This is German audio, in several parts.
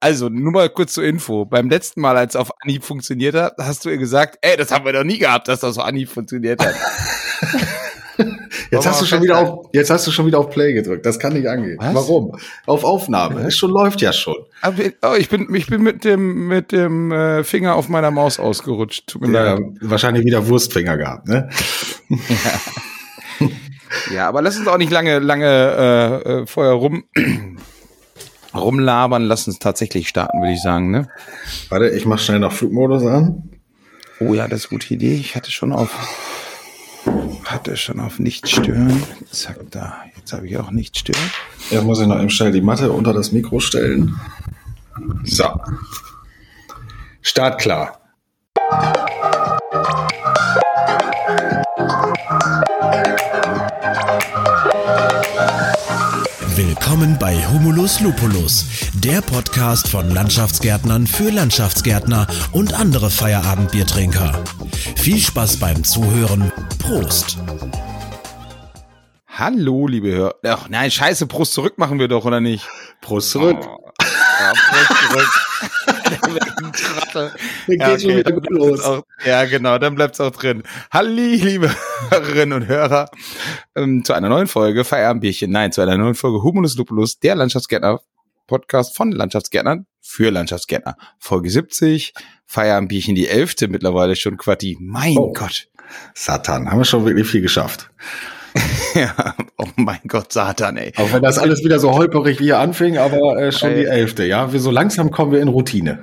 Also, nur mal kurz zur Info. Beim letzten Mal, als es auf Anhieb funktioniert hat, hast du ihr gesagt, ey, das haben wir doch nie gehabt, dass das auf Anhieb funktioniert hat. Jetzt hast du schon wieder auf, jetzt hast du schon wieder auf Play gedrückt. Das kann nicht angehen. Was? Warum? Auf Aufnahme. Es schon läuft ja schon. Aber, oh, ich bin, ich bin mit dem, mit dem äh, Finger auf meiner Maus ausgerutscht. Tut mir Ja, leid. wahrscheinlich wieder Wurstfinger gehabt, ne? Ja, aber lass uns auch nicht lange, lange äh, äh, vorher rum rumlabern. Lass uns tatsächlich starten, würde ich sagen. Ne? Warte, ich mach schnell noch Flugmodus an. Oh ja, das ist eine gute Idee. Ich hatte schon auf hatte schon auf nicht stören. Zack, da. Jetzt habe ich auch nicht stören. Jetzt muss ich noch eben schnell die Matte unter das Mikro stellen. So. Start klar. Willkommen bei Humulus Lupulus, der Podcast von Landschaftsgärtnern für Landschaftsgärtner und andere Feierabendbiertrinker. Viel Spaß beim Zuhören. Prost! Hallo, liebe Hörer. Ach nein, scheiße, Brust zurück machen wir doch, oder nicht? Prost zurück. Oh, ja, Brust zurück. Trottel. Dann Ja, geht's schon okay, wieder dann gut bleibt's los. Auch, ja, genau, dann bleibt's auch drin. Halli, liebe Hörerinnen und Hörer, ähm, zu einer neuen Folge Feierabendbierchen. Nein, zu einer neuen Folge Humulus Lupulus, der Landschaftsgärtner Podcast von Landschaftsgärtnern für Landschaftsgärtner. Folge 70, Feierabendbierchen, die elfte mittlerweile schon, Quatti. Mein Oh. Gott. Satan, haben wir schon wirklich viel geschafft. Ja, oh mein Gott, Satan, ey. Auch wenn das alles wieder so holperig wie hier anfing, aber äh, schon die elfte, ja. Wir, so langsam kommen wir in Routine.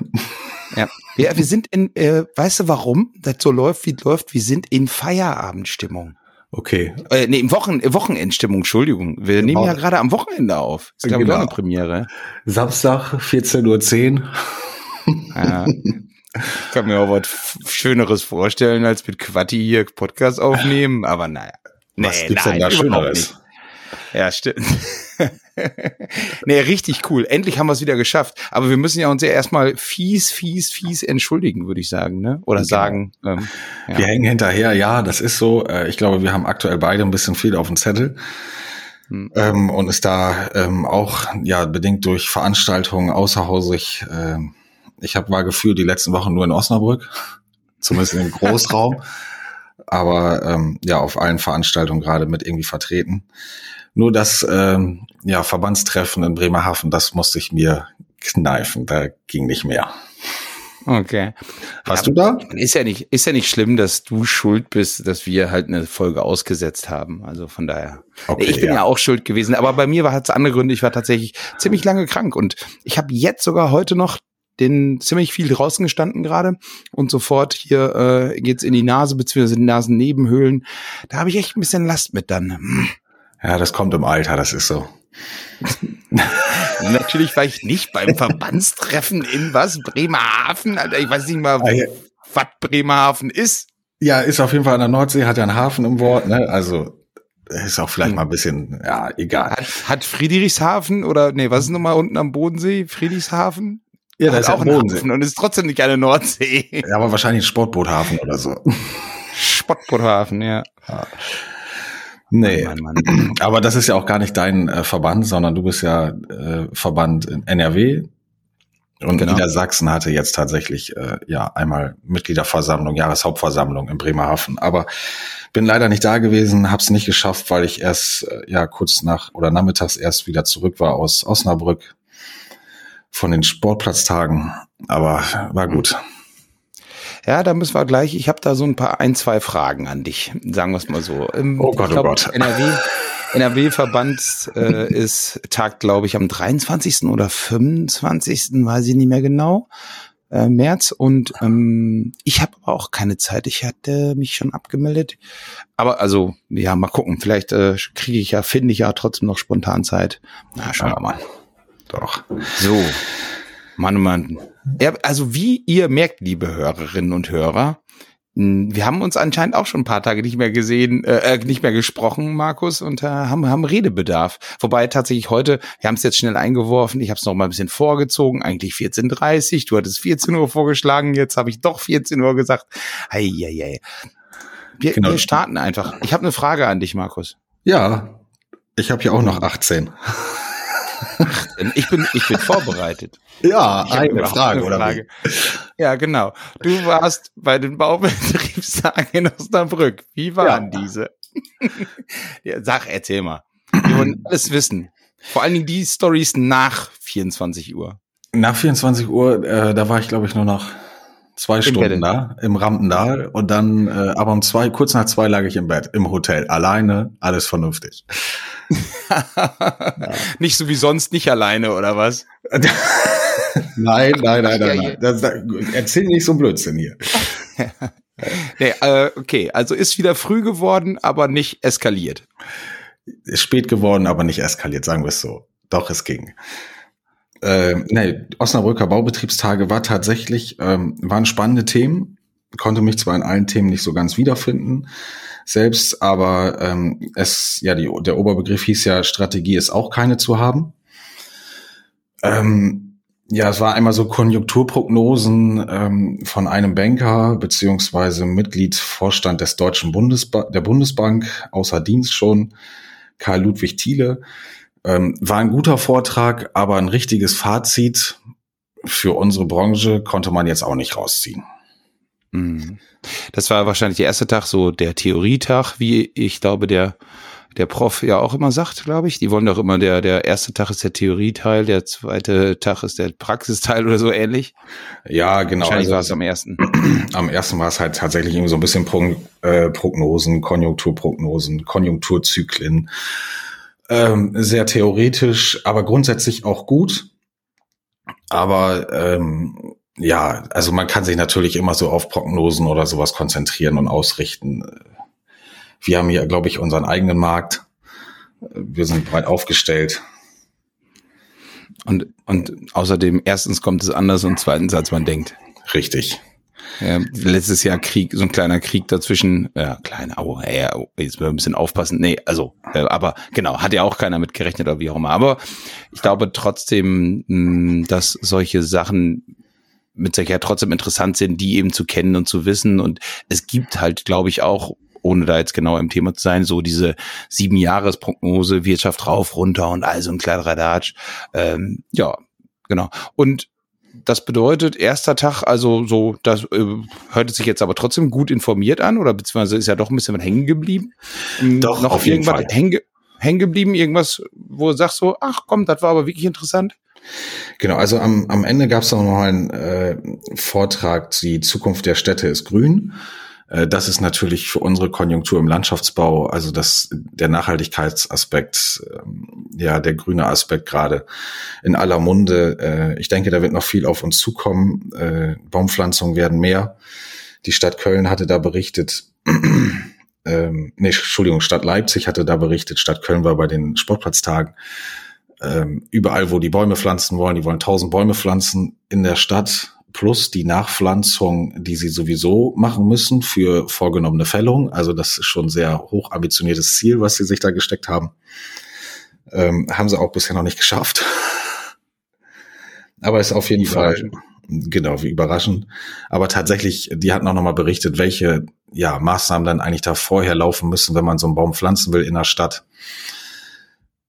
Ja, ja wir sind in, äh, weißt du warum das so läuft, wie es läuft? Wir sind in Feierabendstimmung. Okay. Äh, nee, im Wochen, Wochenendstimmung, Entschuldigung. Wir nehmen ja gerade am Wochenende auf. Ist, glaube ich, Genau. auch eine Premiere. Samstag, 14.10 Uhr. Ja. Ich kann mir auch was Schöneres vorstellen, als mit Quatti hier Podcast aufnehmen, aber naja. Was gibt's denn da Schöneres? nicht. Ja, stimmt. nee, richtig cool. Endlich haben wir es wieder geschafft. Aber wir müssen ja uns ja erstmal fies, fies, fies entschuldigen, würde ich sagen, ne? Oder Genau. sagen. Ähm, ja. Wir hängen hinterher, ja, das ist so. Äh, Ich glaube, wir haben aktuell beide ein bisschen viel auf dem Zettel. Hm. Ähm, und ist da ähm, auch ja bedingt durch Veranstaltungen außerhausig. ähm, ich habe war gefühlt die letzten Wochen nur in Osnabrück, zumindest im Großraum, aber ähm, ja auf allen Veranstaltungen gerade mit irgendwie vertreten. Nur das ähm, ja Verbandstreffen in Bremerhaven, das musste ich mir kneifen, da ging nicht mehr. Okay. Warst du da? Ist ja nicht, ist ja nicht schlimm, dass du schuld bist, dass wir halt eine Folge ausgesetzt haben. Also von daher. Okay, ich bin ja. ja. auch schuld gewesen, aber bei mir war es andere Gründe. Ich war tatsächlich ziemlich lange krank und ich habe jetzt sogar heute noch den ziemlich viel draußen gestanden gerade und sofort hier äh, geht's in die Nase beziehungsweise in die Nasennebenhöhlen. Da habe ich echt ein bisschen Last mit dann. Ja, das kommt im Alter, das ist so. Natürlich war ich nicht beim Verbandstreffen in was Bremerhaven. Alter, ich weiß nicht mal, Ah, ja. was Bremerhaven ist. Ja, ist auf jeden Fall an der Nordsee, hat ja einen Hafen im Wort, ne? Also ist auch vielleicht Hm. mal ein bisschen, ja, egal. Hat, hat Friedrichshafen oder nee, was ist nochmal unten am Bodensee? Friedrichshafen? Ja, das ist auch Bodensee. Hafen und ist trotzdem nicht eine Nordsee. Ja, aber wahrscheinlich ein Sportboothafen oder so. Spottboothafen, ja. Nee, Mann, Mann, Mann. aber das ist ja auch gar nicht dein äh, Verband, sondern du bist ja äh, Verband in NRW. Und Genau. Niedersachsen hatte jetzt tatsächlich äh, ja einmal Mitgliederversammlung, Jahreshauptversammlung in Bremerhaven. Aber bin leider nicht da gewesen, hab's nicht geschafft, weil ich erst äh, ja kurz nach oder nachmittags erst wieder zurück war aus Osnabrück von den Sportplatztagen. Aber war gut. Ja, da müssen wir gleich. Ich habe da so ein paar ein, zwei Fragen an dich, sagen wir es mal so. Ähm, Oh Gott, ich oh Gott. NRW, NRW-Verband äh, ist tagt, glaube ich, am 23. oder 25. weiß ich nicht mehr genau. Äh, März und ähm, ich habe aber auch keine Zeit. Ich hatte mich schon abgemeldet. Aber also, ja, mal gucken. Vielleicht äh, kriege ich ja, finde ich ja trotzdem noch spontan Zeit. Na, schauen wir mal. Doch. So, Mann, oh Mann. Ja, also wie ihr merkt, liebe Hörerinnen und Hörer, wir haben uns anscheinend auch schon ein paar Tage nicht mehr gesehen, äh, äh, nicht mehr gesprochen, Markus, und äh, haben, haben Redebedarf. Wobei tatsächlich heute, wir haben es jetzt schnell eingeworfen, ich habe es noch mal ein bisschen vorgezogen, eigentlich 14.30 du hattest 14 Uhr vorgeschlagen, jetzt habe ich doch 14 Uhr gesagt. Ei, ei, ei. Wir, Genau. wir starten einfach. Ich habe eine Frage an dich, Markus. Ja, ich habe ja auch noch 18. ich bin, ich bin vorbereitet. Ja, ich eine Frage, eine Frage. Oder ja, genau. Du warst bei den Baubetriebstagen in Osnabrück. Wie waren ja. diese? ja, sag, erzähl mal. Wir wollen alles wissen. Vor allen Dingen die Stories nach 24 Uhr. Nach 24 Uhr, äh, da war ich, glaube ich, nur noch zwei Im Stunden Bett. da im Rampendal und dann, äh, aber um zwei, kurz nach zwei lag ich im Bett, im Hotel, alleine, alles vernünftig. Ja. Nicht so wie sonst, nicht alleine, oder was? nein, nein, nein, nein, nein. Das, das, erzähl nicht so Blödsinn hier. nee, äh, okay, also ist wieder früh geworden, aber nicht eskaliert. Ist spät geworden, aber nicht eskaliert, sagen wir es so. Doch, es ging. Äh, nee, Osnabrücker Baubetriebstage war tatsächlich, ähm, waren spannende Themen, konnte mich zwar in allen Themen nicht so ganz wiederfinden selbst, aber ähm, es, ja, die, der Oberbegriff hieß ja, Strategie ist auch keine zu haben. Ähm, ja, es war einmal so Konjunkturprognosen ähm, von einem Banker beziehungsweise Mitglied Vorstand des Deutschen Bundesba der Bundesbank, außer Dienst schon, Karl Ludwig Thiele. Ähm, war ein guter Vortrag, aber ein richtiges Fazit für unsere Branche konnte man jetzt auch nicht rausziehen. Mhm. Das war wahrscheinlich der erste Tag, so der Theorietag, wie ich glaube, der der Prof ja auch immer sagt, glaube ich. Die wollen doch immer, der, der erste Tag ist der Theorieteil, der zweite Tag ist der Praxisteil oder so ähnlich. Ja, genau. Wahrscheinlich also, war es am ersten. Am ersten war es halt tatsächlich irgendwie so ein bisschen Pro, äh, Prognosen, Konjunkturprognosen, Konjunkturzyklen. Ähm, sehr theoretisch, aber grundsätzlich auch gut. Aber ähm, ja, also man kann sich natürlich immer so auf Prognosen oder sowas konzentrieren und ausrichten. Wir haben hier, glaube ich, unseren eigenen Markt. Wir sind breit aufgestellt. Und, und außerdem, erstens kommt es anders und zweitens, als man denkt. Richtig. Ja, letztes Jahr Krieg, so ein kleiner Krieg dazwischen, ja, kleiner, oh, ja, jetzt wir ein bisschen aufpassen. Nee, also, äh, aber genau, hat ja auch keiner mit gerechnet oder wie auch immer. Aber ich glaube trotzdem, dass solche Sachen mit Sicherheit trotzdem interessant sind, die eben zu kennen und zu wissen. Und es gibt halt, glaube ich, auch ohne da jetzt genau im Thema zu sein, so diese sieben Jahresprognose, Wirtschaft rauf, runter und also ein kleiner Radatsch. Ähm, ja, genau. Und das bedeutet, erster Tag, also so, das äh, hört sich jetzt aber trotzdem gut informiert an oder beziehungsweise ist ja doch ein bisschen hängen geblieben. Ähm, doch, noch auf jeden Fall. Hängen, hängen geblieben, irgendwas, wo du sagst so, ach komm, das war aber wirklich interessant. Genau, also am, am Ende gab es noch mal einen äh, Vortrag, die Zukunft der Städte ist grün. Äh, das ist natürlich für unsere Konjunktur im Landschaftsbau, also das, der Nachhaltigkeitsaspekt, ähm, ja, der grüne Aspekt gerade in aller Munde. Äh, ich denke, da wird noch viel auf uns zukommen. Äh, Baumpflanzungen werden mehr. Die Stadt Köln hatte da berichtet, ähm, nee, Entschuldigung, Stadt Leipzig hatte da berichtet, Stadt Köln war bei den Sportplatztagen ähm, überall, wo die Bäume pflanzen wollen, die wollen tausend Bäume pflanzen in der Stadt, plus die Nachpflanzung, die sie sowieso machen müssen für vorgenommene Fällung. Also das ist schon ein sehr hoch ambitioniertes Ziel, was sie sich da gesteckt haben. Ähm, haben sie auch bisher noch nicht geschafft. Aber ist auf jeden Fall genau wie überraschend. Aber tatsächlich, die hatten auch nochmal berichtet, welche ja, Maßnahmen dann eigentlich da vorher laufen müssen, wenn man so einen Baum pflanzen will in der Stadt.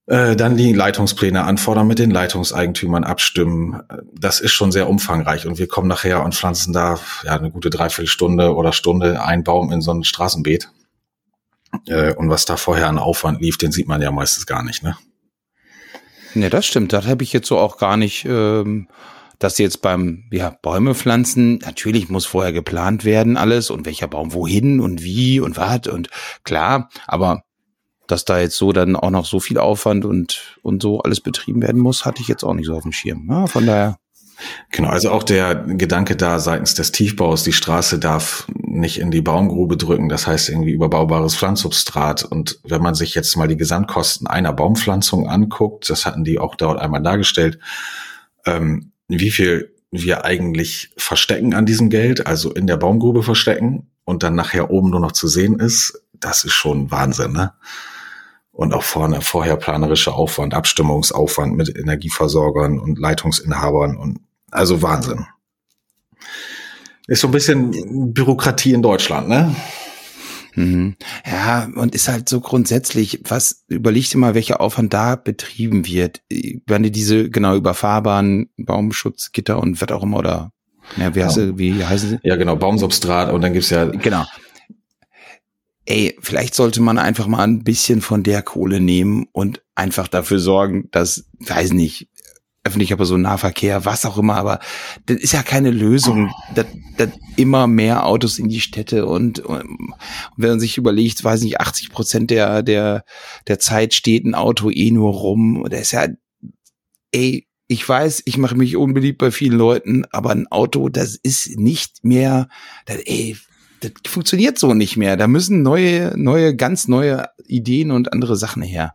Äh, dann die Leitungspläne anfordern, mit den Leitungseigentümern abstimmen. Das ist schon sehr umfangreich und wir kommen nachher und pflanzen da ja eine gute Dreiviertelstunde oder Stunde ein Baum in so ein Straßenbeet. Äh, und was da vorher an Aufwand lief, den sieht man ja meistens gar nicht, ne? Ne, das stimmt. Das habe ich jetzt so auch gar nicht. Ähm dass jetzt beim ja, Bäume pflanzen, natürlich muss vorher geplant werden alles und welcher Baum wohin und wie und was und klar, aber dass da jetzt so dann auch noch so viel Aufwand und, und so alles betrieben werden muss, hatte ich jetzt auch nicht so auf dem Schirm. Ja, von daher. Genau, also auch der Gedanke da seitens des Tiefbaus, die Straße darf nicht in die Baumgrube drücken, das heißt irgendwie überbaubares Pflanzsubstrat. Und wenn man sich jetzt mal die Gesamtkosten einer Baumpflanzung anguckt, das hatten die auch dort einmal dargestellt, ähm, wie viel wir eigentlich verstecken an diesem Geld, also in der Baumgrube verstecken und dann nachher oben nur noch zu sehen ist, das ist schon Wahnsinn, ne? Und auch vorne vorher planerischer Aufwand, Abstimmungsaufwand mit Energieversorgern und Leitungsinhabern und also Wahnsinn. Ist so ein bisschen Bürokratie in Deutschland, ne? Mhm. Ja, und ist halt so grundsätzlich, was, überleg dir mal, welcher Aufwand da betrieben wird. Wenn die diese, genau, über Fahrbahn, Baumschutzgitter und was auch immer, oder, ja, wie, heißt, ja. wie heißen sie? Ja, genau, Baumsubstrat und dann gibt's ja. Genau. Ey, vielleicht sollte man einfach mal ein bisschen von der Kohle nehmen und einfach dafür sorgen, dass, weiß nicht, öffentlicher Personennahverkehr, was auch immer, aber das ist ja keine Lösung, dass, dass immer mehr Autos in die Städte und, und wenn man sich überlegt, weiß nicht, 80 Prozent der, der, der Zeit steht ein Auto eh nur rum, das ist ja, ey, ich weiß, ich mache mich unbeliebt bei vielen Leuten, aber ein Auto, das ist nicht mehr, das, ey, das funktioniert so nicht mehr. Da müssen neue, neue, ganz neue Ideen und andere Sachen her.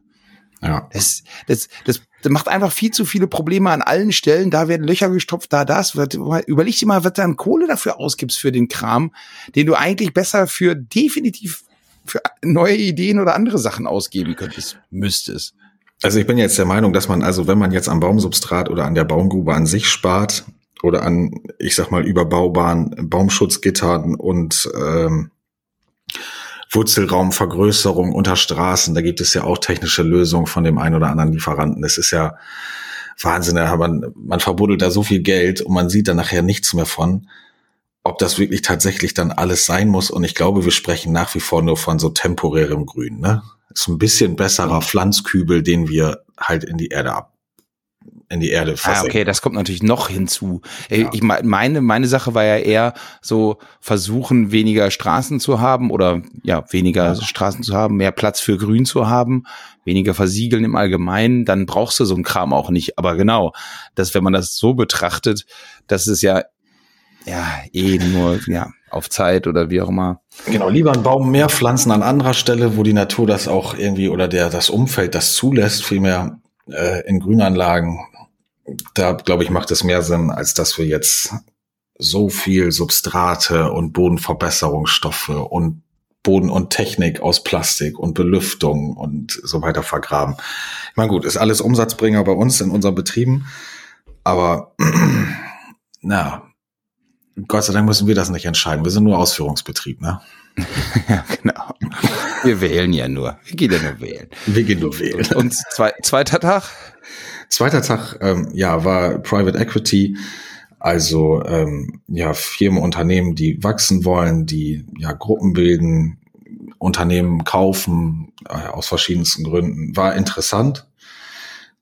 Ja. Das, das, das, das macht einfach viel zu viele Probleme an allen Stellen. Da werden Löcher gestopft, da das. Überleg dir mal, was du an Kohle dafür ausgibst für den Kram, den du eigentlich besser für definitiv für neue Ideen oder andere Sachen ausgeben könntest, müsstest. Also ich bin jetzt der Meinung, dass man also, wenn man jetzt am Baumsubstrat oder an der Baumgrube an sich spart oder an, ich sag mal, überbaubaren Baumschutzgittern und ähm, Wurzelraumvergrößerung unter Straßen, da gibt es ja auch technische Lösungen von dem einen oder anderen Lieferanten. Das ist ja Wahnsinn, man, man verbuddelt da so viel Geld und man sieht da nachher nichts mehr von, ob das wirklich tatsächlich dann alles sein muss. Und ich glaube, wir sprechen nach wie vor nur von so temporärem Grün. Ne? Ist ein bisschen besserer Pflanzkübel, den wir halt in die Erde ab in die Erde versenken. Ah, okay, das kommt natürlich noch hinzu. Ja. Ich meine, meine Sache war ja eher so versuchen, weniger Straßen zu haben oder ja, weniger ja. Straßen zu haben, mehr Platz für Grün zu haben, weniger versiegeln im Allgemeinen, dann brauchst du so einen Kram auch nicht. Aber genau, dass wenn man das so betrachtet, dass es ja ja eh nur ja auf Zeit oder wie auch immer. Genau, lieber einen Baum mehr pflanzen an anderer Stelle, wo die Natur das auch irgendwie oder der das Umfeld das zulässt, vielmehr äh, in Grünanlagen da glaube ich, macht es mehr Sinn, als dass wir jetzt so viel Substrate und Bodenverbesserungsstoffe und Boden und Technik aus Plastik und Belüftung und so weiter vergraben. Ich meine, gut, ist alles Umsatzbringer bei uns in unseren Betrieben, aber na, Gott sei Dank müssen wir das nicht entscheiden. Wir sind nur Ausführungsbetrieb, ne? ja, genau. Wir wählen ja nur. Wir gehen ja nur wählen. Wir gehen nur wählen. Und, und zwei, zweiter Tag? Zweiter Tag, ähm, ja, war Private Equity, also ähm, ja, Firmen, Unternehmen, die wachsen wollen, die ja Gruppen bilden, Unternehmen kaufen äh, aus verschiedensten Gründen. War interessant.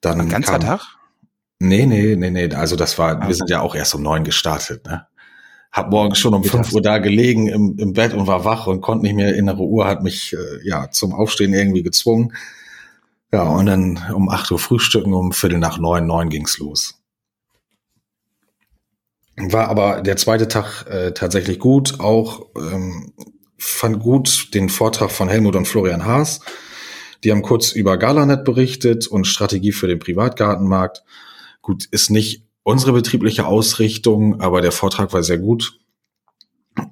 Dann Ein ganzer kam, Tag? Nee, nee, nee, nee. Also das war, also. wir sind ja auch erst um neun gestartet, ne? Hab morgens schon um fünf Uhr da gelegen im, im Bett und war wach und konnte nicht mehr. Innere Uhr hat mich äh, ja zum Aufstehen irgendwie gezwungen. Ja, und dann um acht Uhr frühstücken, um Viertel nach neun, neun ging's los. War aber der zweite Tag äh, tatsächlich gut. Auch ähm, fand gut den Vortrag von Helmut und Florian Haas. Die haben kurz über Galanet berichtet und Strategie für den Privatgartenmarkt. Gut, ist nicht unsere betriebliche Ausrichtung, aber der Vortrag war sehr gut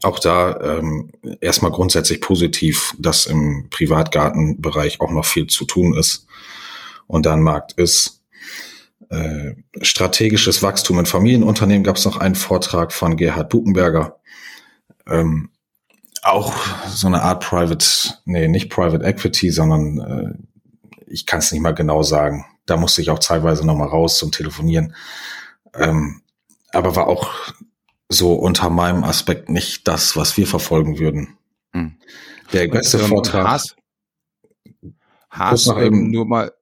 auch da ähm, erstmal grundsätzlich positiv, dass im Privatgartenbereich auch noch viel zu tun ist und da ein Markt ist. Äh, strategisches Wachstum in Familienunternehmen gab es noch einen Vortrag von Gerhard Buchenberger. Ähm, auch so eine Art Private, nee, nicht Private Equity, sondern äh, ich kann es nicht mal genau sagen. Da musste ich auch teilweise nochmal raus zum Telefonieren. Ähm, aber war auch so unter meinem Aspekt nicht das, was wir verfolgen würden. Hm. Der beste ähm, Vortrag. Haas, Haas ähm, nur mal,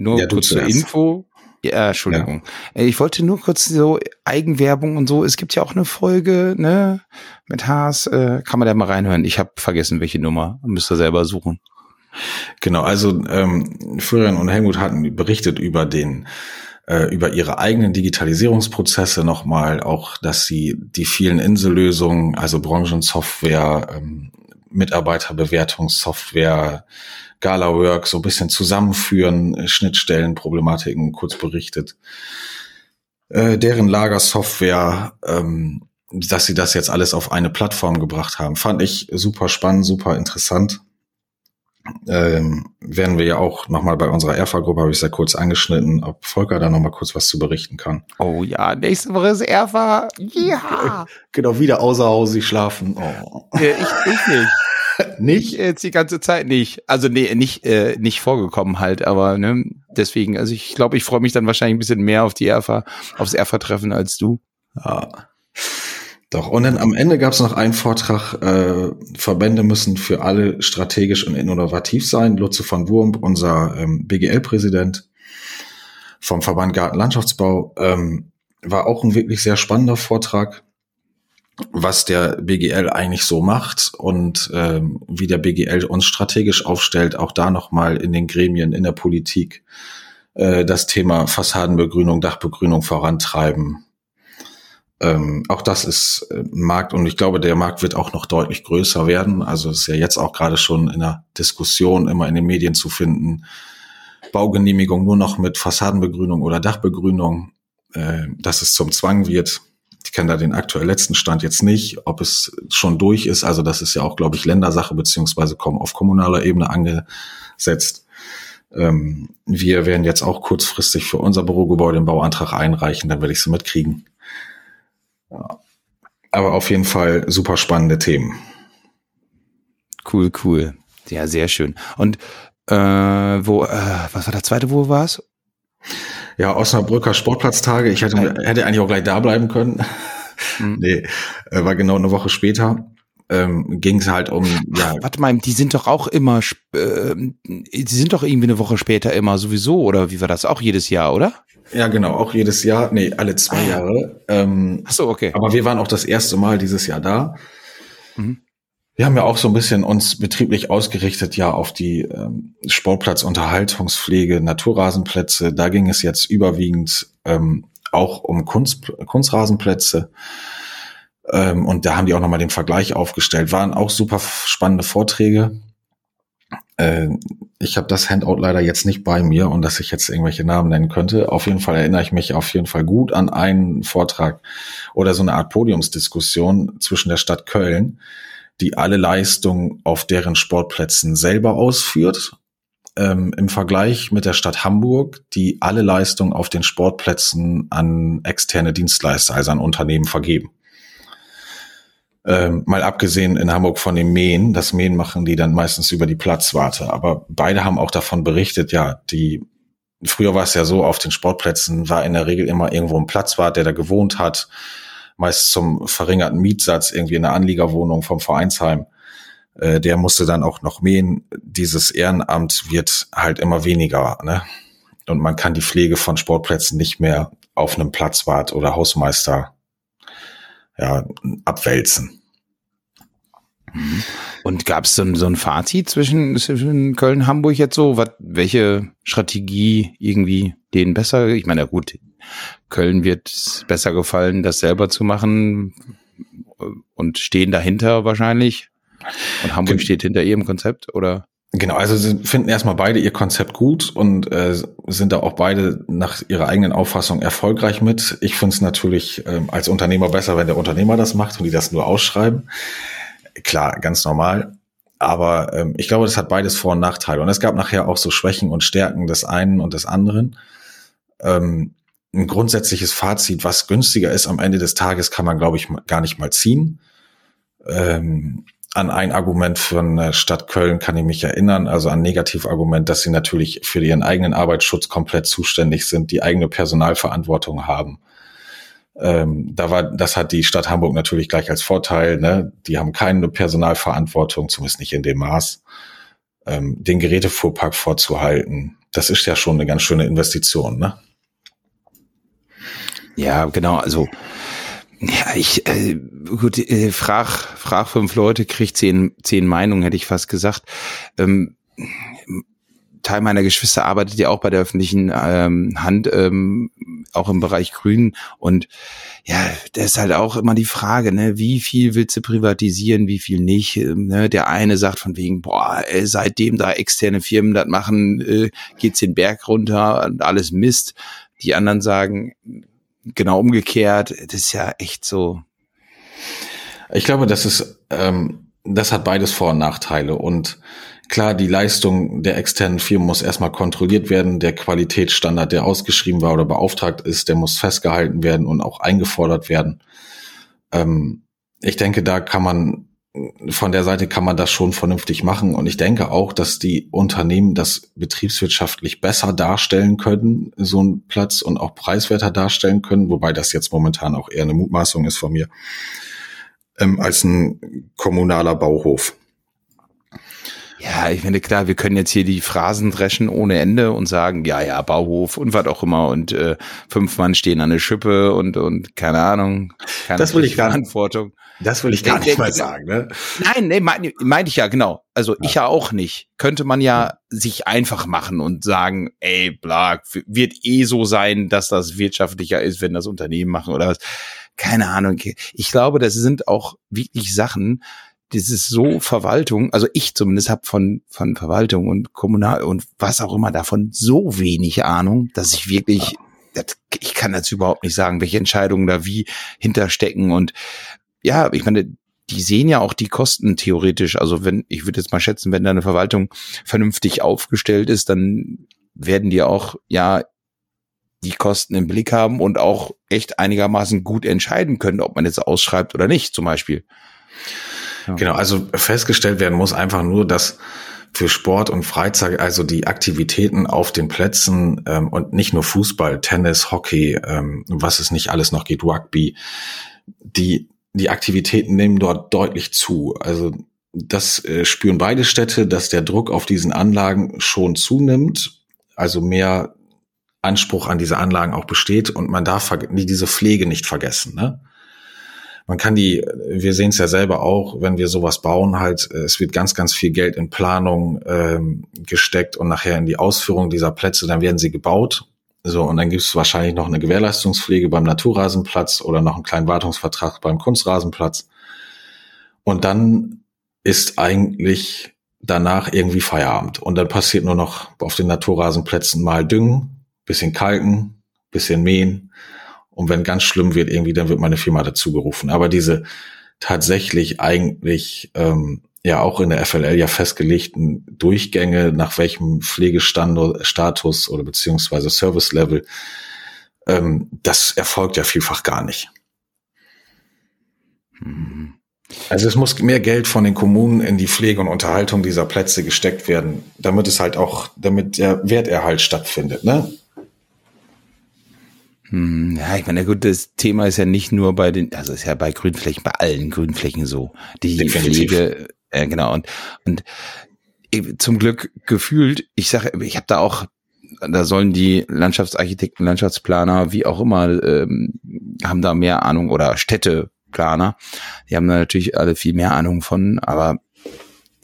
nur ja, kurz zur Info. Ja, Entschuldigung. Ja. Äh, ich wollte nur kurz so Eigenwerbung und so. Es gibt ja auch eine Folge, ne, mit Haas. Äh, kann man da mal reinhören. Ich habe vergessen, welche Nummer. Müsst ihr selber suchen. Genau, also ähm, Florian und Helmut hatten berichtet über den äh, über ihre eigenen Digitalisierungsprozesse nochmal, auch dass sie die vielen Insellösungen, also Branchensoftware, ähm, Mitarbeiterbewertungssoftware, GalaWork so ein bisschen zusammenführen, Schnittstellen, Problematiken kurz berichtet. Äh, deren Lagersoftware, ähm, dass sie das jetzt alles auf eine Plattform gebracht haben, fand ich super spannend, super interessant ähm, werden wir ja auch nochmal bei unserer Erfa-Gruppe, habe ich sehr kurz angeschnitten, ob Volker da nochmal kurz was zu berichten kann. Oh ja, nächste Woche ist Erfa. Ja. Genau, wieder außer Hause schlafen. Oh. Ja, ich, ich nicht. nicht jetzt die ganze Zeit nicht. Also nee, nicht äh, nicht vorgekommen halt, aber ne, deswegen, also ich glaube, ich freue mich dann wahrscheinlich ein bisschen mehr auf die Erfa, aufs Erfa-Treffen als du. Ja. Doch, und dann am Ende gab es noch einen Vortrag, äh, Verbände müssen für alle strategisch und innovativ sein. Lutze von Wurmb, unser ähm, BGL-Präsident vom Verband Gartenlandschaftsbau, ähm, war auch ein wirklich sehr spannender Vortrag, was der BGL eigentlich so macht und ähm, wie der BGL uns strategisch aufstellt, auch da nochmal in den Gremien, in der Politik äh, das Thema Fassadenbegrünung, Dachbegrünung vorantreiben ähm, auch das ist äh, Markt und ich glaube, der Markt wird auch noch deutlich größer werden. Also ist ja jetzt auch gerade schon in der Diskussion immer in den Medien zu finden. Baugenehmigung nur noch mit Fassadenbegrünung oder Dachbegrünung, äh, dass es zum Zwang wird. Ich kenne da den aktuell letzten Stand jetzt nicht, ob es schon durch ist. Also das ist ja auch, glaube ich, Ländersache beziehungsweise kommen auf kommunaler Ebene angesetzt. Ähm, wir werden jetzt auch kurzfristig für unser Bürogebäude den Bauantrag einreichen, dann werde ich es mitkriegen. Ja. Aber auf jeden Fall super spannende Themen. Cool, cool. Ja, sehr schön. Und äh, wo, äh, was war der zweite, wo war es? Ja, Osnabrücker Sportplatztage. Ich hätte, hätte eigentlich auch gleich da bleiben können. Mhm. nee, äh, war genau eine Woche später. Ähm, ging es halt um, ja. Ach, warte mal, die sind doch auch immer, äh, die sind doch irgendwie eine Woche später immer sowieso, oder wie war das? Auch jedes Jahr, oder? Ja, genau, auch jedes Jahr, nee, alle zwei ah, Jahre. Ähm, Ach so, okay. Aber wir waren auch das erste Mal dieses Jahr da. Mhm. Wir haben ja auch so ein bisschen uns betrieblich ausgerichtet, ja, auf die ähm, Sportplatz, Unterhaltungspflege, Naturrasenplätze. Da ging es jetzt überwiegend ähm, auch um Kunst, Kunstrasenplätze. Ähm, und da haben die auch nochmal den Vergleich aufgestellt. Waren auch super spannende Vorträge. Äh, ich habe das Handout leider jetzt nicht bei mir und dass ich jetzt irgendwelche Namen nennen könnte. Auf jeden Fall erinnere ich mich auf jeden Fall gut an einen Vortrag oder so eine Art Podiumsdiskussion zwischen der Stadt Köln, die alle Leistungen auf deren Sportplätzen selber ausführt, ähm, im Vergleich mit der Stadt Hamburg, die alle Leistungen auf den Sportplätzen an externe Dienstleister, also an Unternehmen vergeben. Ähm, mal abgesehen in Hamburg von dem Mähen, das Mähen machen die dann meistens über die Platzwarte. Aber beide haben auch davon berichtet, ja, die, früher war es ja so, auf den Sportplätzen war in der Regel immer irgendwo ein Platzwart, der da gewohnt hat, meist zum verringerten Mietsatz, irgendwie in der Anliegerwohnung vom Vereinsheim. Äh, der musste dann auch noch mähen. Dieses Ehrenamt wird halt immer weniger, ne? Und man kann die Pflege von Sportplätzen nicht mehr auf einem Platzwart oder Hausmeister ja, abwälzen. Mhm. Und gab es so, so ein Fazit zwischen, zwischen Köln Hamburg jetzt so? Was, welche Strategie irgendwie denen besser? Ich meine, ja gut, Köln wird besser gefallen, das selber zu machen und stehen dahinter wahrscheinlich. Und Hamburg Ge steht hinter ihrem Konzept, oder? Genau, also sie finden erstmal beide ihr Konzept gut und äh, sind da auch beide nach ihrer eigenen Auffassung erfolgreich mit. Ich finde es natürlich äh, als Unternehmer besser, wenn der Unternehmer das macht und die das nur ausschreiben. Klar, ganz normal. Aber ähm, ich glaube, das hat beides Vor- und Nachteile. Und es gab nachher auch so Schwächen und Stärken des einen und des anderen. Ähm, ein grundsätzliches Fazit, was günstiger ist am Ende des Tages, kann man, glaube ich, gar nicht mal ziehen. Ähm, an ein Argument von der Stadt Köln kann ich mich erinnern, also ein Negativargument, dass sie natürlich für ihren eigenen Arbeitsschutz komplett zuständig sind, die eigene Personalverantwortung haben. Ähm, da war, das hat die Stadt Hamburg natürlich gleich als Vorteil. Ne? Die haben keine Personalverantwortung, zumindest nicht in dem Maß, ähm, den Gerätefuhrpark vorzuhalten. Das ist ja schon eine ganz schöne Investition, ne? Ja, genau. Also ja, ich, äh, gut, äh, frag, frag fünf Leute, krieg zehn, zehn Meinungen, hätte ich fast gesagt. Ähm, Teil meiner Geschwister arbeitet ja auch bei der öffentlichen ähm, Hand, ähm, auch im Bereich Grün. Und ja, das ist halt auch immer die Frage, ne, wie viel willst du privatisieren, wie viel nicht. Ähm, ne? Der eine sagt von wegen, boah, seitdem da externe Firmen das machen, äh, geht's den Berg runter und alles Mist. Die anderen sagen, genau umgekehrt. Das ist ja echt so. Ich glaube, das ist, ähm, das hat beides Vor- und Nachteile. Und klar, die Leistung der externen Firmen muss erstmal kontrolliert werden. Der Qualitätsstandard, der ausgeschrieben war oder beauftragt ist, der muss festgehalten werden und auch eingefordert werden. Ähm, ich denke, da kann man von der Seite kann man das schon vernünftig machen. Und ich denke auch, dass die Unternehmen das betriebswirtschaftlich besser darstellen können, so einen Platz und auch preiswerter darstellen können, wobei das jetzt momentan auch eher eine Mutmaßung ist von mir, ähm, als ein kommunaler Bauhof. Ja, ich finde klar, wir können jetzt hier die Phrasen dreschen ohne Ende und sagen, ja, ja, Bauhof und was auch immer und äh, fünf Mann stehen an der Schippe und und keine Ahnung, keine Das will ich gar- Verantwortung. Das will ich gar nicht mal sagen. Ne? Nein, nee, meine mein ich ja, genau. Also ich ja auch nicht. Könnte man ja sich einfach machen und sagen, ey, bla, wird eh so sein, dass das wirtschaftlicher ist, wenn das Unternehmen machen oder was. Keine Ahnung. Ich glaube, das sind auch wirklich Sachen, das ist so Verwaltung, also ich zumindest habe von, von Verwaltung und Kommunal und was auch immer davon so wenig Ahnung, dass ich wirklich, das, ich kann dazu überhaupt nicht sagen, welche Entscheidungen da wie hinterstecken und ja, ich meine, die sehen ja auch die Kosten theoretisch. Also wenn, ich würde jetzt mal schätzen, wenn da eine Verwaltung vernünftig aufgestellt ist, dann werden die auch, ja, die Kosten im Blick haben und auch echt einigermaßen gut entscheiden können, ob man jetzt ausschreibt oder nicht, zum Beispiel. Ja. Genau, also festgestellt werden muss einfach nur, dass für Sport und Freizeit, also die Aktivitäten auf den Plätzen ähm, und nicht nur Fußball, Tennis, Hockey, ähm, was es nicht alles noch geht, Rugby, die, die Aktivitäten nehmen dort deutlich zu. Also das äh, spüren beide Städte, dass der Druck auf diesen Anlagen schon zunimmt, also mehr Anspruch an diese Anlagen auch besteht und man darf diese Pflege nicht vergessen. Ne? man kann die, wir sehen es ja selber auch, wenn wir sowas bauen, halt, es wird ganz, ganz viel Geld in Planung ähm, gesteckt und nachher in die Ausführung dieser Plätze, dann werden sie gebaut. So, und dann gibt es wahrscheinlich noch eine Gewährleistungspflege beim Naturrasenplatz oder noch einen kleinen Wartungsvertrag beim Kunstrasenplatz. Und dann ist eigentlich danach irgendwie Feierabend. Und dann passiert nur noch auf den Naturrasenplätzen mal Düngen, bisschen Kalken, bisschen Mähen. Und wenn ganz schlimm wird irgendwie, dann wird meine Firma dazu gerufen. Aber diese tatsächlich eigentlich ähm, ja auch in der FLL ja festgelegten Durchgänge, nach welchem Pflegestatus oder beziehungsweise Service Level, ähm, das erfolgt ja vielfach gar nicht. Mhm. Also es muss mehr Geld von den Kommunen in die Pflege und Unterhaltung dieser Plätze gesteckt werden, damit es halt auch, damit der Werterhalt stattfindet, ne? Hm, Ja, ich meine, gut, das Thema ist ja nicht nur bei den, also ist ja bei Grünflächen, bei allen Grünflächen so. Die Definitiv. Pflege, äh, genau, und, und zum Glück gefühlt, ich sage, ich habe da auch, da sollen die Landschaftsarchitekten, Landschaftsplaner, wie auch immer, ähm, haben da mehr Ahnung oder Städteplaner, die haben da natürlich alle viel mehr Ahnung von, aber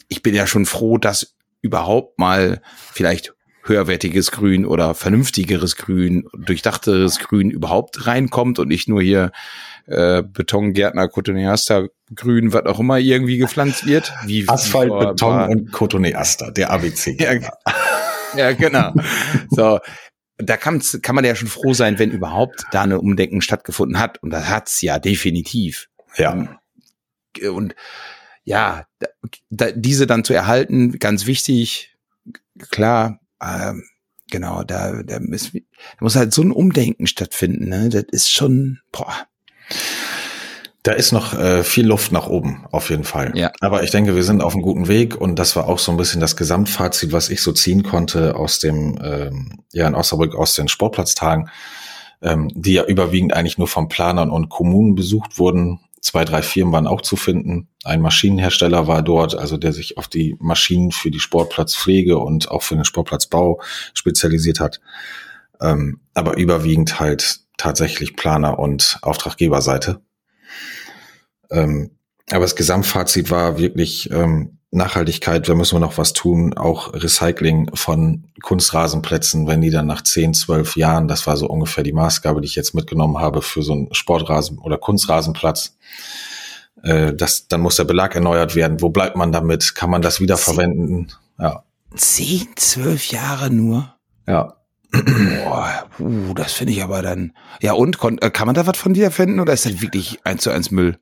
ich bin ja schon froh, dass überhaupt mal vielleicht höherwertiges Grün oder vernünftigeres Grün, durchdachteres Grün überhaupt reinkommt und nicht nur hier äh, Betongärtner, Cotoneaster, Grün, was auch immer irgendwie gepflanzt wird. Wie, Asphalt, vor Beton paar- und Cotoneaster, der ABC. Ja, ja, genau. So, da kann's, kann man ja schon froh sein, wenn überhaupt da eine Umdenken stattgefunden hat. Und das hat's ja definitiv. ja. Und ja, da, da, diese dann zu erhalten, ganz wichtig, klar, ähm, genau, da, da, muss, da muss halt so ein Umdenken stattfinden, ne? Das ist schon, boah. Da ist noch äh, viel Luft nach oben, auf jeden Fall. Ja. Aber ich denke, wir sind auf einem guten Weg und das war auch so ein bisschen das Gesamtfazit, was ich so ziehen konnte aus dem, ähm, ja, in Osnabrück aus den Sportplatztagen, ähm, die ja überwiegend eigentlich nur von Planern und Kommunen besucht wurden. Zwei, drei Firmen waren auch zu finden. Ein Maschinenhersteller war dort, also der sich auf die Maschinen für die Sportplatzpflege und auch für den Sportplatzbau spezialisiert hat. Ähm, aber überwiegend halt tatsächlich Planer und Auftraggeberseite. Ähm, aber das Gesamtfazit war wirklich ähm, Nachhaltigkeit, da müssen wir noch was tun, auch Recycling von Kunstrasenplätzen, wenn die dann nach 10, 12 Jahren, das war so ungefähr die Maßgabe, die ich jetzt mitgenommen habe für so einen Sportrasen oder Kunstrasenplatz, äh, das, dann muss der Belag erneuert werden. Wo bleibt man damit? Kann man das wiederverwenden? Ja, Zehn, zwölf Jahre nur? ja. Boah, uh, das finde ich aber dann. Ja, und kon, äh, kann man da was von wiederfinden oder ist das wirklich eins zu eins Müll?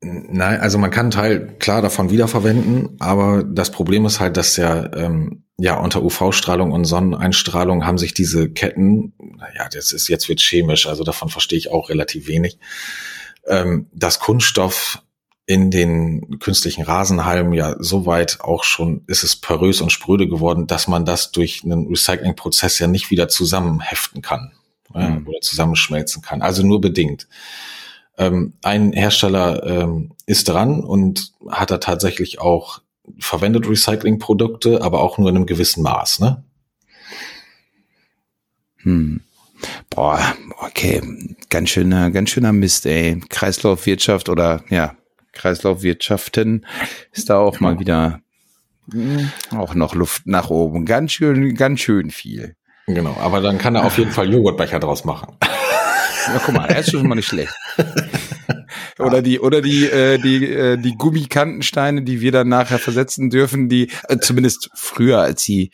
Nein, also man kann einen Teil klar davon wiederverwenden, aber das Problem ist halt, dass ja, ähm, ja unter UV-Strahlung und Sonneneinstrahlung haben sich diese Ketten, ja, das ist jetzt wird chemisch, also davon verstehe ich auch relativ wenig, ähm, dass Kunststoff in den künstlichen Rasenhalmen ja so weit auch schon ist es porös und spröde geworden, dass man das durch einen Recyclingprozess ja nicht wieder zusammenheften kann mhm. oder zusammenschmelzen kann. Also nur bedingt. Ähm, ein Hersteller ähm, ist dran und hat da tatsächlich auch verwendet Recyclingprodukte, aber auch nur in einem gewissen Maß. Ne? Hm. Boah, okay, ganz schöner, ganz schöner Mist, ey. Kreislaufwirtschaft oder ja, Kreislaufwirtschaften ist da auch mal genau. wieder hm, auch noch Luft nach oben. Ganz schön, ganz schön viel. Genau, aber dann kann er auf jeden Fall Joghurtbecher draus machen. Ja, guck mal, er ist schon mal nicht schlecht. oder die oder die äh, die äh, die Gummikantensteine, die wir dann nachher versetzen dürfen, die äh, zumindest früher als sie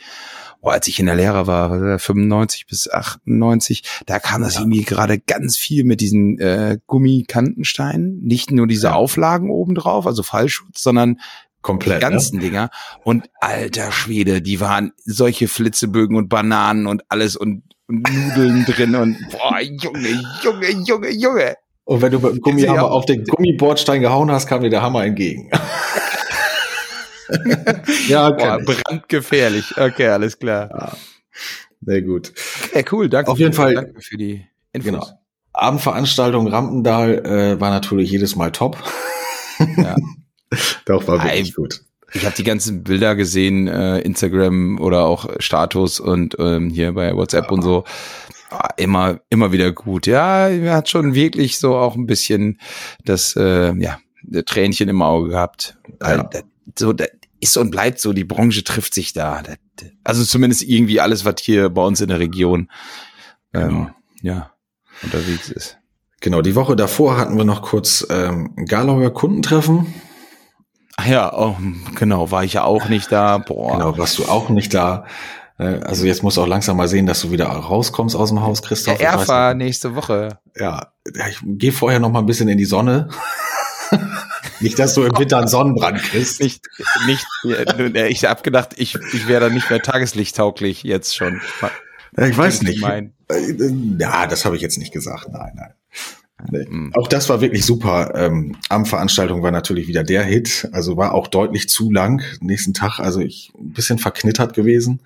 oh, als ich in der Lehre war, 95 bis 98, da kam das ja. irgendwie gerade ganz viel mit diesen äh, Gummikantensteinen. Nicht nur diese ja. Auflagen obendrauf, also Fallschutz, sondern Komplett, die ganzen ne? Dinger. Und alter Schwede, die waren solche Flitzebögen und Bananen und alles und, und Nudeln drin und boah, Junge, Junge, Junge, Junge. Und wenn du mit dem Gummihammer auf den Gummibordstein gehauen hast, kam dir der Hammer entgegen. ja, okay. Boah, brandgefährlich. Okay, alles klar. Ja. Sehr gut. Ja, cool, danke. Auf jeden Fall. Danke für die Infos. Genau. Abendveranstaltung Rampendahl äh, war natürlich jedes Mal top. Ja. Doch, war wirklich ich, gut. Ich habe die ganzen Bilder gesehen, äh, Instagram oder auch Status und ähm, hier bei WhatsApp ja. und so. Ah, immer, immer wieder gut. Ja, er hat schon wirklich so auch ein bisschen das, äh, ja, Tränchen im Auge gehabt. Ja. So, da ist und bleibt so, die Branche trifft sich da. Also zumindest irgendwie alles, was hier bei uns in der Region ähm, genau. ja, unterwegs ist. Genau, die Woche davor hatten wir noch kurz ähm, Galauer Kundentreffen. Ach ja, oh, genau, war ich ja auch nicht da. Boah. Genau, warst du auch nicht da. Äh, also jetzt musst du auch langsam mal sehen, dass du wieder rauskommst aus dem Haus, Christoph. Ja, Erfa nächste Woche. Ja, ich gehe vorher noch mal ein bisschen in die Sonne. nicht, dass du im Winter einen Sonnenbrand kriegst. Nicht, nicht, ich habe gedacht, ich, ich wäre dann nicht mehr tageslichttauglich jetzt schon. Ich weiß nicht. Äh, ja, das habe ich jetzt nicht gesagt. Nein, nein. Nee. Mhm. Auch das war wirklich super. Ähm, am Veranstaltung war natürlich wieder der Hit. Also war auch deutlich zu lang. Nächsten Tag, also ich ein bisschen verknittert gewesen.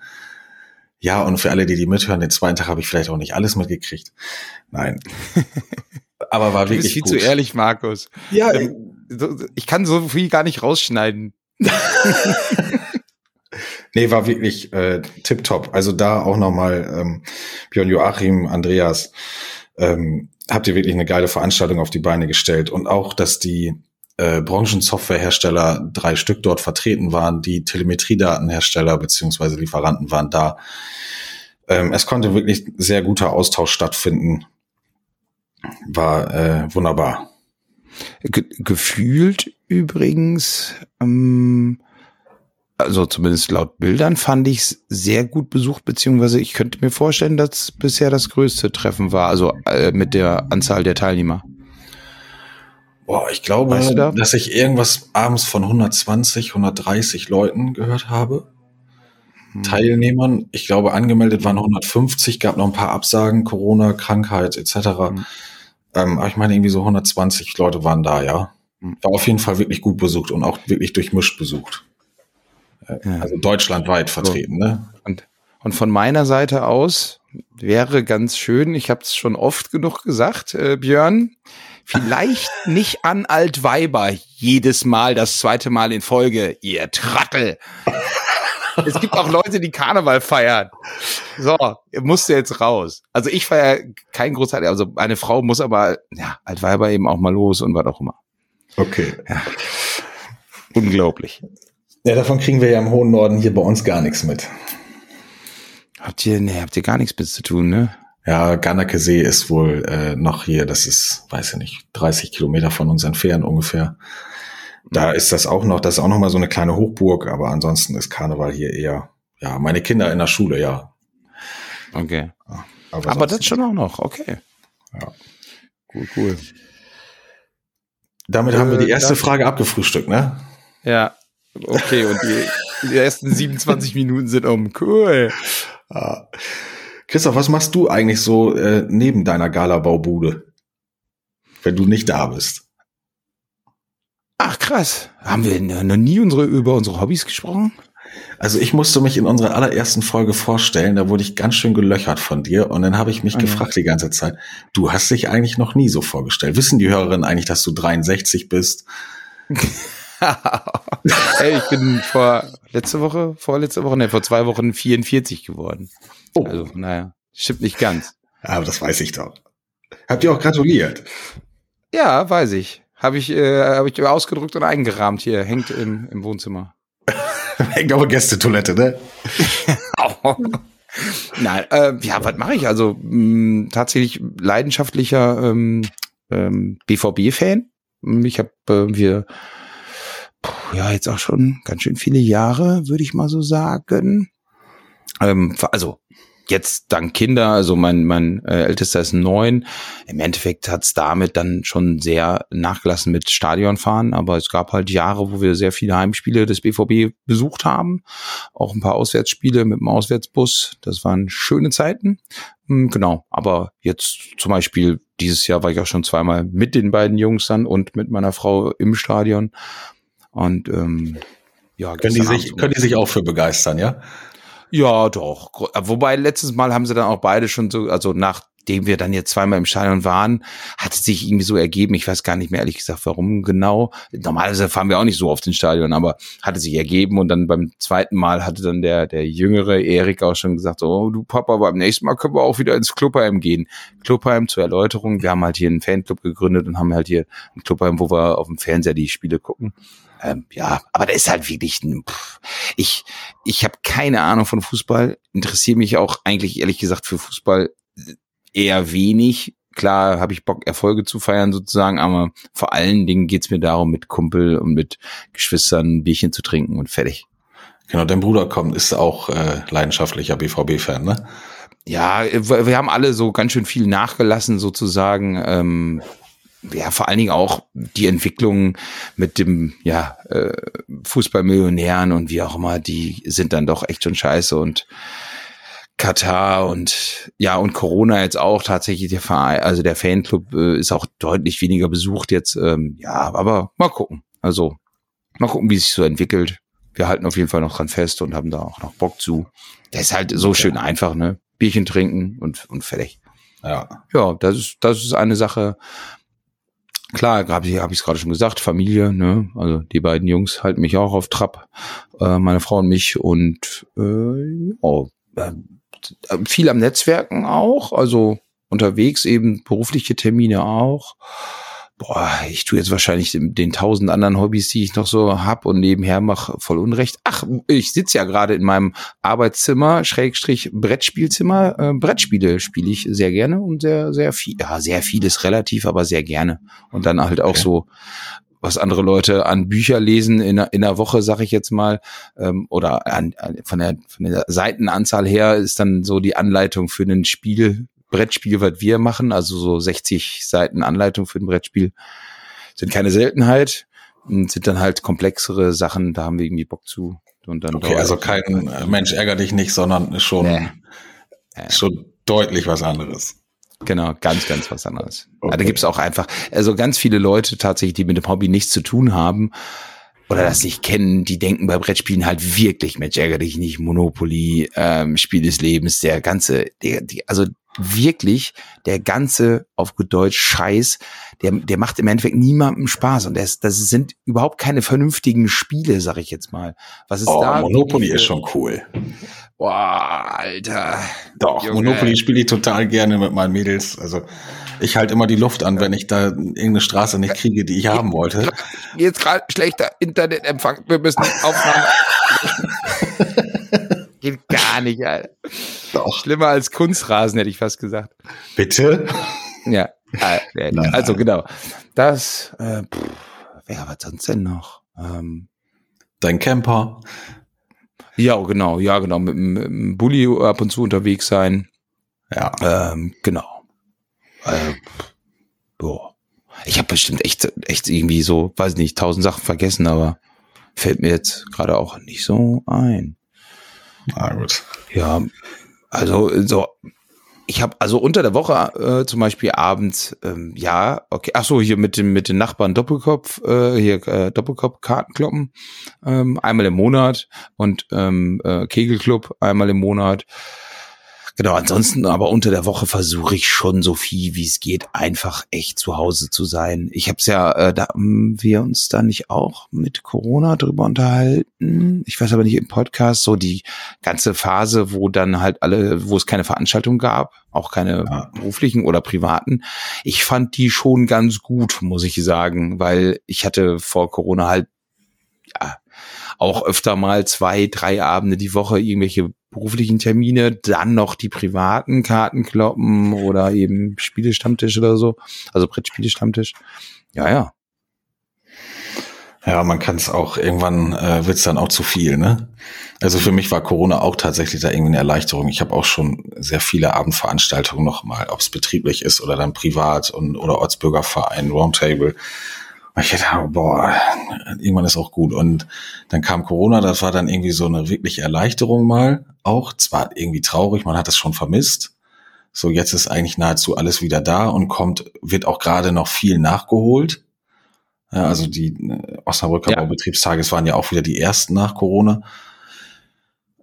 Ja, und für alle, die die mithören, den zweiten Tag habe ich vielleicht auch nicht alles mitgekriegt. Nein. Aber war wirklich. Du bist viel gut. zu ehrlich, Markus. Ja. Ähm, ich kann so viel gar nicht rausschneiden. nee, war wirklich äh, tipptopp. Also da auch nochmal ähm, Björn Joachim, Andreas, ähm, habt ihr wirklich eine geile Veranstaltung auf die Beine gestellt. Und auch, dass die äh, Branchensoftwarehersteller, drei Stück dort vertreten waren, die Telemetriedatenhersteller beziehungsweise Lieferanten waren da. Ähm, es konnte wirklich sehr guter Austausch stattfinden. War äh, wunderbar. Ge gefühlt übrigens, ähm, also zumindest laut Bildern fand ich es sehr gut besucht, beziehungsweise ich könnte mir vorstellen, dass bisher das größte Treffen war, also äh, mit der Anzahl der Teilnehmer. Boah, ich glaube, weißt du da? dass ich irgendwas abends von 120, 130 Leuten gehört habe. Hm. Teilnehmern. Ich glaube, angemeldet waren 150, gab noch ein paar Absagen, Corona, Krankheit etc. Hm. Ähm, aber ich meine, irgendwie so 120 Leute waren da, ja. Hm. War auf jeden Fall wirklich gut besucht und auch wirklich durchmischt besucht. Ja. Also deutschlandweit vertreten, so. ne? Und, und von meiner Seite aus wäre ganz schön, ich habe es schon oft genug gesagt, äh, Björn, vielleicht nicht an Altweiber jedes Mal, das zweite Mal in Folge, ihr Trottel. Es gibt auch Leute, die Karneval feiern. So, musst du jetzt raus. Also ich feiere kein Großteil, also meine Frau muss aber, ja, Altweiber eben auch mal los und was auch immer. Okay. Ja. Unglaublich. Ja, davon kriegen wir ja im hohen Norden hier bei uns gar nichts mit. Habt ihr, nee, habt ihr gar nichts mit zu tun, ne? Ja, Garnacke See ist wohl äh, noch hier, das ist, weiß ich nicht, 30 Kilometer von uns entfernt ungefähr. Da ist das auch noch, das ist auch noch mal so eine kleine Hochburg, aber ansonsten ist Karneval hier eher, ja, meine Kinder in der Schule, ja. Okay. aber, aber das schon auch noch, okay. Ja. Cool, cool. Damit äh, haben wir die äh, erste Frage abgefrühstückt, ne? Ja, Okay, und die, die ersten 27 Minuten sind um. Cool. Ah. Christoph, was machst du eigentlich so äh, neben deiner Gala-Baubude, wenn du nicht da bist? Ach krass. Haben wir noch nie unsere, über unsere Hobbys gesprochen? Also ich musste mich in unserer allerersten Folge vorstellen, da wurde ich ganz schön gelöchert von dir und dann habe ich mich Okay. gefragt die ganze Zeit, du hast dich eigentlich noch nie so vorgestellt. Wissen die Hörerinnen eigentlich, dass du 63 bist? Ey, ich bin vor letzte Woche, vorletzte Woche, ne, vor zwei Wochen 44 geworden. Oh, Also, naja, stimmt nicht ganz. aber das weiß ich doch. Habt ihr auch gratuliert? Ja, weiß ich. Habe ich, äh, hab ich ausgedruckt und eingerahmt hier, hängt im, im Wohnzimmer. Hängt aber Gästetoilette, ne? Nein, äh, ja, was mache ich? Also mh, tatsächlich leidenschaftlicher ähm, ähm, BVB-Fan. Ich habe äh, wir puh, ja jetzt auch schon ganz schön viele Jahre, würde ich mal so sagen. Ähm, also jetzt dank Kinder, also mein mein äh, ältester ist neun. Im Endeffekt hat's damit dann schon sehr nachgelassen mit Stadionfahren, aber es gab halt Jahre, wo wir sehr viele Heimspiele des BVB besucht haben, auch ein paar Auswärtsspiele mit dem Auswärtsbus. Das waren schöne Zeiten. Hm, Genau, aber jetzt zum Beispiel dieses Jahr war ich auch schon zweimal mit den beiden Jungs dann und mit meiner Frau im Stadion. Und ähm, ja, Können die sich, können die sich auch für begeistern, ja? Ja, doch. Gro- Wobei letztes Mal haben sie dann auch beide schon so, also nachdem wir dann jetzt zweimal im Stadion waren, hat es sich irgendwie so ergeben. Ich weiß gar nicht mehr ehrlich gesagt, warum genau. Normalerweise fahren wir auch nicht so oft ins Stadion, aber hatte sich ergeben und dann beim zweiten Mal hatte dann der, der jüngere Erik auch schon gesagt, oh du Papa, beim nächsten Mal können wir auch wieder ins Clubheim gehen. Clubheim zur Erläuterung. Wir haben halt hier einen Fanclub gegründet und haben halt hier ein Clubheim, wo wir auf dem Fernseher die Spiele gucken. Ähm, ja, aber da ist halt wirklich ein, pff, ich, ich habe keine Ahnung von Fußball, interessiere mich auch eigentlich ehrlich gesagt für Fußball eher wenig. Klar habe ich Bock, Erfolge zu feiern sozusagen, aber vor allen Dingen geht's mir darum, mit Kumpel und mit Geschwistern ein Bierchen zu trinken und fertig. Genau, dein Bruder kommt, ist auch äh, leidenschaftlicher BVB-Fan, ne? Ja, wir wir haben alle so ganz schön viel nachgelassen sozusagen. Ähm, ja, vor allen Dingen auch die Entwicklung mit dem ja, äh, Fußballmillionären und wie auch immer, die sind dann doch echt schon scheiße und Katar und ja und Corona jetzt auch tatsächlich der Verein, also der Fanclub äh, ist auch deutlich weniger besucht jetzt. Ähm, ja, aber mal gucken. Also mal gucken, wie sich so entwickelt. Wir halten auf jeden Fall noch dran fest und haben da auch noch Bock zu. Der ist halt so schön einfach, ne? Bierchen trinken und, und fertig. Ja. Ja, das ist, das ist eine Sache. Klar, habe ich es gerade schon gesagt, Familie, ne? Also die beiden Jungs halten mich auch auf Trab, äh, meine Frau und mich und äh, ja, äh, viel am Netzwerken auch, also unterwegs eben berufliche Termine auch. Boah, ich tue jetzt wahrscheinlich den, den tausend anderen Hobbys, die ich noch so hab und nebenher mache voll Unrecht. Ach, ich sitze ja gerade in meinem Arbeitszimmer, Schrägstrich Brettspielzimmer. Äh, Brettspiele spiele ich sehr gerne und sehr, sehr viel. Ja, sehr viel ist relativ, aber sehr gerne. Und dann halt auch Okay. so, was andere Leute an Bücher lesen in in einer Woche, sag ich jetzt mal, ähm, oder an, an, von, der, von der Seitenanzahl her ist dann so die Anleitung für ein Spiel, Brettspiel, was wir machen, also so 60 Seiten Anleitung für ein Brettspiel, sind keine Seltenheit und sind dann halt komplexere Sachen, da haben wir irgendwie Bock zu. Und dann Okay, also kein äh, Mensch ärger dich nicht, sondern schon, Nee. schon deutlich was anderes. Genau, ganz, ganz was anderes. Okay. Da gibt's auch einfach, also ganz viele Leute tatsächlich, die mit dem Hobby nichts zu tun haben oder das nicht kennen, die denken bei Brettspielen halt wirklich, Mensch, ärger dich nicht, Monopoly, ähm, Spiel des Lebens, der ganze, der, die, also wirklich der ganze, auf gut Deutsch, Scheiß, der, der macht im Endeffekt niemandem Spaß und das, das sind überhaupt keine vernünftigen Spiele, sag ich jetzt mal. Was ist Oh, da? Monopoly ist schon cool. Boah, Alter. Doch, Junge. Monopoly spiele ich total gerne mit meinen Mädels. Also ich halte immer die Luft an, wenn ich da irgendeine Straße nicht kriege, die ich haben wollte. Jetzt gerade schlechter Internetempfang. Wir müssen Aufnahme. Geht gar nicht, Alter. Doch. Schlimmer als Kunstrasen, hätte ich fast gesagt. Bitte? Ja. Nein, Also genau. Das, äh, pff, wer was sonst denn noch? Ähm, Dein Camper. ja, genau, ja, genau. Mit, dem- mit dem Bulli ab und zu unterwegs sein. Ja. Ähm, genau. Äh, boah. Ich habe bestimmt echt, echt irgendwie so, weiß nicht, tausend Sachen vergessen, aber fällt mir jetzt gerade auch nicht so ein. Na gut. Ja, also so ich habe also unter der Woche äh, zum Beispiel abends, ähm, ja, okay, ach so, hier mit dem mit den Nachbarn Doppelkopf, äh, hier äh, Doppelkopf Kartenkloppen ähm, einmal im Monat und ähm, äh, Kegelclub einmal im Monat. Genau, ansonsten aber unter der Woche versuche ich schon so viel wie es geht, einfach echt zu Hause zu sein. Ich habe es ja, äh, da haben wir uns da nicht auch mit Corona drüber unterhalten. Ich weiß aber nicht im Podcast, so die ganze Phase, wo dann halt alle, wo es keine Veranstaltung gab, auch keine ja. beruflichen oder privaten. Ich fand die schon ganz gut, muss ich sagen, weil ich hatte vor Corona halt ja, auch öfter mal zwei, drei Abende die Woche irgendwelche beruflichen Termine, dann noch die privaten Karten kloppen oder eben Spielestammtisch oder so, also Brettspielestammtisch. Ja, ja. Ja, man kann es auch, irgendwann äh, wird es dann auch zu viel, ne? Also für mich war Corona auch tatsächlich da irgendwie eine Erleichterung. Ich habe auch schon sehr viele Abendveranstaltungen nochmal, ob es betrieblich ist oder dann privat und oder Ortsbürgerverein, Roundtable. Und ich dachte, boah, irgendwann ist auch gut. Und dann kam Corona, das war dann irgendwie so eine wirkliche Erleichterung mal. Auch zwar irgendwie traurig, man hat es schon vermisst. So, jetzt ist eigentlich nahezu alles wieder da und kommt, wird auch gerade noch viel nachgeholt. Ja, also die äh, Osnabrücker ja. Baubetriebstage, es waren ja auch wieder die ersten nach Corona.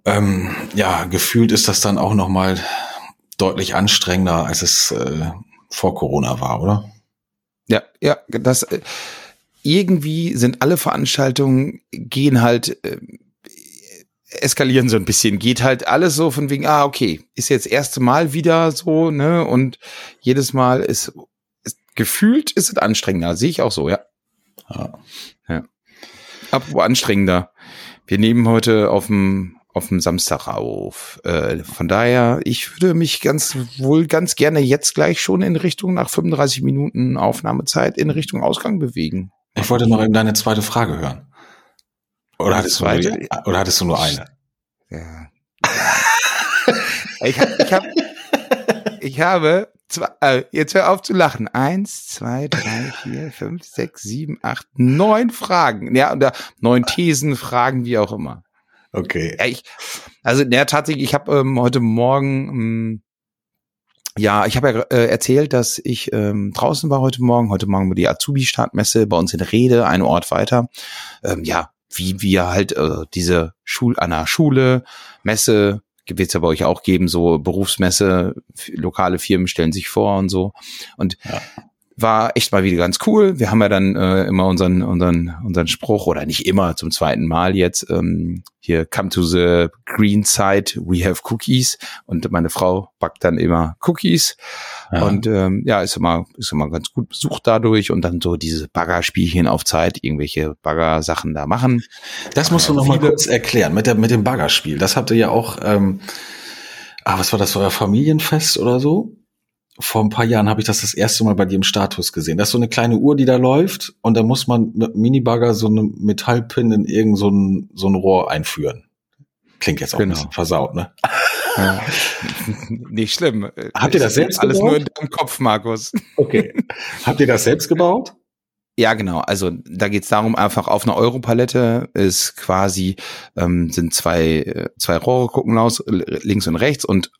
Ähm, ja, gefühlt ist das dann auch noch mal deutlich anstrengender, als es äh, vor Corona war, oder? Ja, ja, das äh, irgendwie sind alle Veranstaltungen gehen halt äh, eskalieren so ein bisschen, geht halt alles so von wegen, ah, okay, ist jetzt erste Mal wieder so, ne, und jedes Mal ist, ist gefühlt ist es anstrengender, sehe ich auch so, ja. Ja. ja. Apropos anstrengender. Wir nehmen heute auf dem auf dem Samstag auf. Äh, von daher, ich würde mich ganz wohl ganz gerne jetzt gleich schon in Richtung nach 35 Minuten Aufnahmezeit in Richtung Ausgang bewegen. Ich wollte noch eben deine zweite Frage hören. Oder hattest, zweite? Du, nur, oder hattest du nur eine? Ja. ich, hab, ich, hab, ich habe zwei, äh, jetzt hör auf zu lachen. Eins, zwei, drei, vier, fünf, sechs, sieben, acht, neun Fragen. Ja, oder neun Thesen, Fragen, wie auch immer. Okay. Ja, ich, also ja, tatsächlich, ich habe ähm, heute Morgen, ähm, ja, ich habe ja äh, erzählt, dass ich ähm, draußen war heute Morgen. Heute Morgen war die Azubi-Startmesse bei uns in Rede, ein Ort weiter. Ähm, ja, wie wir halt äh, diese Schul an der Schule, Messe, wird es ja bei euch auch geben, so Berufsmesse, lokale Firmen stellen sich vor und so. Und ja war echt mal wieder ganz cool. Wir haben ja dann äh, immer unseren, unseren, unseren Spruch, oder nicht immer, zum zweiten Mal jetzt, ähm, hier, come to the green side, we have cookies. Und meine Frau backt dann immer Cookies. Ja. Und ähm, ja, ist immer, ist immer ganz gut besucht dadurch und dann so diese Baggerspielchen auf Zeit, irgendwelche Bagger-Sachen da machen. Das musst du noch mal kurz erklären, mit, der, mit dem Baggerspiel. Das habt ihr ja auch, ähm, ah, was war das, euer Familienfest oder so? Vor ein paar Jahren habe ich das das erste Mal bei dir im Status gesehen. Das ist so eine kleine Uhr, die da läuft und da muss man mit Minibagger so eine Metallpin in irgend so ein, so ein Rohr einführen. Klingt jetzt auch genau. ein bisschen versaut, ne? Ja. Nicht schlimm. Habt ihr das selbst alles gebaut? Alles nur in deinem Kopf, Markus. Okay. Habt ihr das selbst gebaut? Ja, genau. Also da geht's darum, einfach auf einer Europalette ist quasi, ähm, sind zwei, äh, zwei Rohre gucken aus, links und rechts und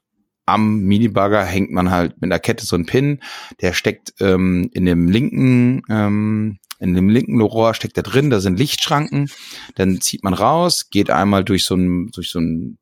am Minibagger hängt man halt mit einer Kette so ein Pin, der steckt ähm, in dem linken, ähm, in dem linken Rohr steckt da drin, da sind Lichtschranken, dann zieht man raus, geht einmal durch so ein, durch so ein,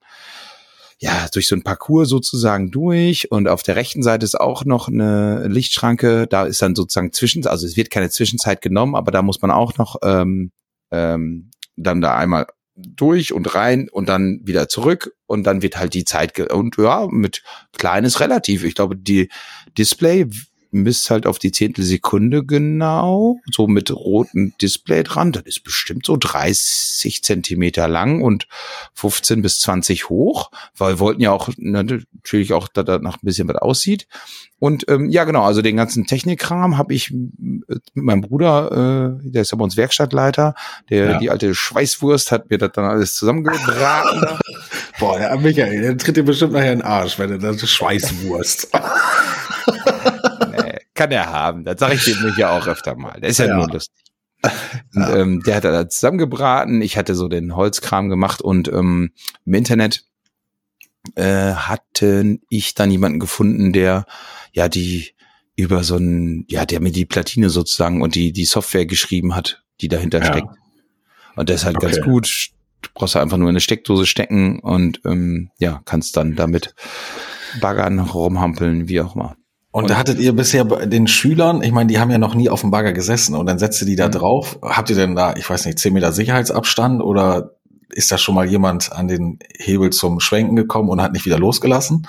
ja, durch so ein Parcours sozusagen durch. Und auf der rechten Seite ist auch noch eine Lichtschranke, da ist dann sozusagen zwischen, also es wird keine Zwischenzeit genommen, aber da muss man auch noch ähm, ähm, dann da einmal durch und rein und dann wieder zurück und dann wird halt die Zeit und ja, mit kleines relativ. Ich glaube, die Display misst halt auf die Zehntelsekunde genau, so mit rotem Display dran. Das ist bestimmt so 30 Zentimeter lang und 15 bis 20 hoch, weil wir wollten ja auch natürlich auch, dass da noch ein bisschen was aussieht. Und ähm, ja, genau, also den ganzen Technikkram habe ich mit meinem Bruder, äh, der ist ja bei uns Werkstattleiter, der ja. die alte Schweißwurst hat mir das dann alles zusammengebraten. Boah, der Michael, der tritt dir bestimmt nachher in den Arsch, wenn er das Schweißwurst. kann er haben. Das sage ich dem ja auch öfter mal. Der ist ja, ja. nur lustig. Und, ja. ähm, der hat da zusammengebraten. Ich hatte so den Holzkram gemacht und ähm, im Internet äh, hatte ich dann jemanden gefunden, der ja die über so ein, ja, der mir die Platine sozusagen und die, die Software geschrieben hat, die dahinter ja. steckt. Und das ist halt okay. ganz gut. Du brauchst einfach nur eine Steckdose stecken und ähm, ja, kannst dann damit baggern, rumhampeln, wie auch immer. Und, und da hattet ihr bisher den Schülern, ich meine, die haben ja noch nie auf dem Bagger gesessen und dann setzt ihr die da mhm. drauf. Habt ihr denn da, ich weiß nicht, 10 Meter Sicherheitsabstand oder ist da schon mal jemand an den Hebel zum Schwenken gekommen und hat nicht wieder losgelassen?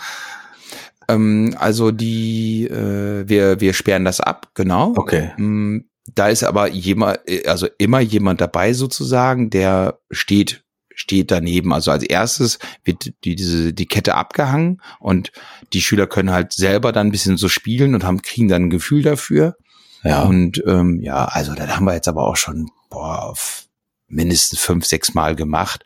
Ähm, also die, äh, wir, wir sperren das ab, genau. Okay. Ähm, da ist aber jemand, also immer jemand dabei sozusagen, der steht steht daneben. Also als erstes wird die, diese, die Kette abgehangen und die Schüler können halt selber dann ein bisschen so spielen und haben, kriegen dann ein Gefühl dafür. Ja. Und ähm, ja, also da haben wir jetzt aber auch schon boah, mindestens fünf, sechs Mal gemacht.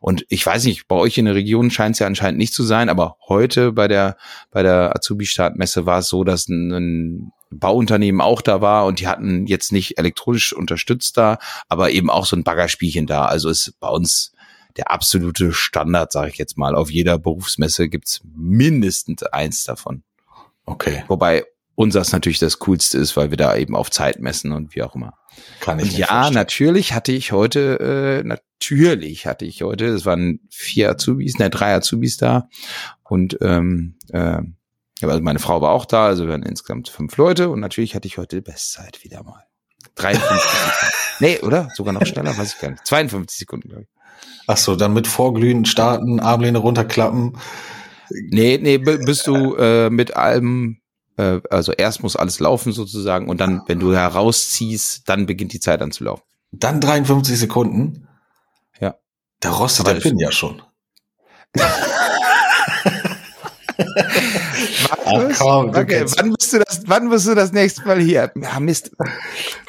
Und ich weiß nicht, bei euch in der Region scheint es ja anscheinend nicht zu sein, aber heute bei der, bei der Azubi-Startmesse war es so, dass ein, ein Bauunternehmen auch da war und die hatten jetzt nicht elektronisch unterstützt da, aber eben auch so ein Baggerspielchen da. Also ist bei uns der absolute Standard, sage ich jetzt mal. Auf jeder Berufsmesse gibt's mindestens eins davon. Okay. Wobei unseres natürlich das Coolste ist, weil wir da eben auf Zeit messen und wie auch immer. Kann ich und ja, verstehen. natürlich hatte ich heute, äh, natürlich hatte ich heute, es waren vier Azubis, ne, drei Azubis da und ähm, äh, also meine Frau war auch da, also wir waren insgesamt fünf Leute und natürlich hatte ich heute die Bestzeit wieder mal. 53 Sekunden. Nee, oder? Sogar noch schneller, weiß ich gar nicht. 52 Sekunden, glaube ich. Ach so, dann mit Vorglühen starten, Armlehne runterklappen. Nee, nee, bist du äh, mit allem, äh, also erst muss alles laufen sozusagen und dann, wenn du herausziehst, dann beginnt die Zeit an zu laufen. Dann 53 Sekunden? Ja. Da rostet Aber der Pin ja schon. Ach komm, okay, wann bist du das, wann bist du das nächste Mal hier? Ja, Mist.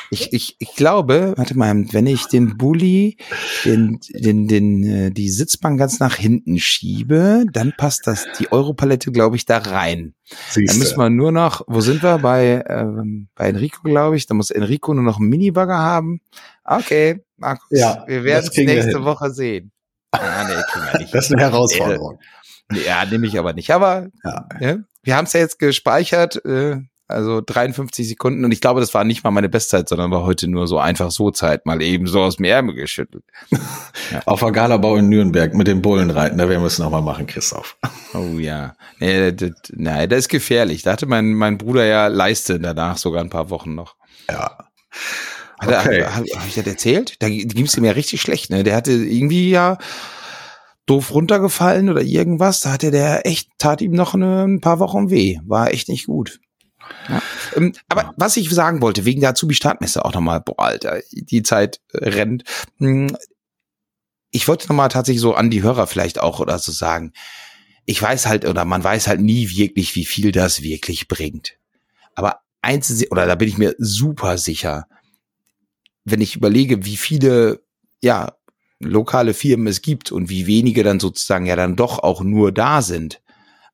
Ich, ich, ich glaube, warte mal, wenn ich den Bulli, den, den, den, äh, die Sitzbank ganz nach hinten schiebe, dann passt das, die Europalette, glaube ich, da rein. Siehste. Dann müssen wir nur noch, wo sind wir? Bei, ähm, bei Enrico, glaube ich. Da muss Enrico nur noch einen Minibagger haben. Okay, Markus, ja, wir werden es nächste Woche sehen. Ah, nee, das ist eine Herausforderung. Ja, nehme ich aber nicht. Aber ja. Ja, wir haben es ja jetzt gespeichert, äh, also 53 Sekunden. Und ich glaube, das war nicht mal meine Bestzeit, sondern war heute nur so einfach so Zeit, mal eben so aus dem Ärmel geschüttelt. Ja. Auf der Galabau in Nürnberg mit den Bullen reiten, da werden wir es nochmal machen, Christoph. Oh ja. Nee, das, nein, das ist gefährlich. Da hatte mein, mein Bruder ja Leiste danach sogar ein paar Wochen noch. Ja. Okay. Hat er, hab, hab ich das erzählt? Da ging es ihm ja richtig schlecht, ne? Der hatte irgendwie ja doof runtergefallen oder irgendwas. Da hatte der echt, tat ihm noch eine, ein paar Wochen weh. War echt nicht gut. Ja. Ähm, aber was ich sagen wollte, wegen der Azubi-Startmesse auch nochmal, boah, Alter, die Zeit äh, rennt. Hm, ich wollte nochmal tatsächlich so an die Hörer vielleicht auch oder so sagen, ich weiß halt, oder man weiß halt nie wirklich, wie viel das wirklich bringt. Aber eins, oder da bin ich mir super sicher, wenn ich überlege, wie viele, ja, lokale Firmen es gibt und wie wenige dann sozusagen ja dann doch auch nur da sind.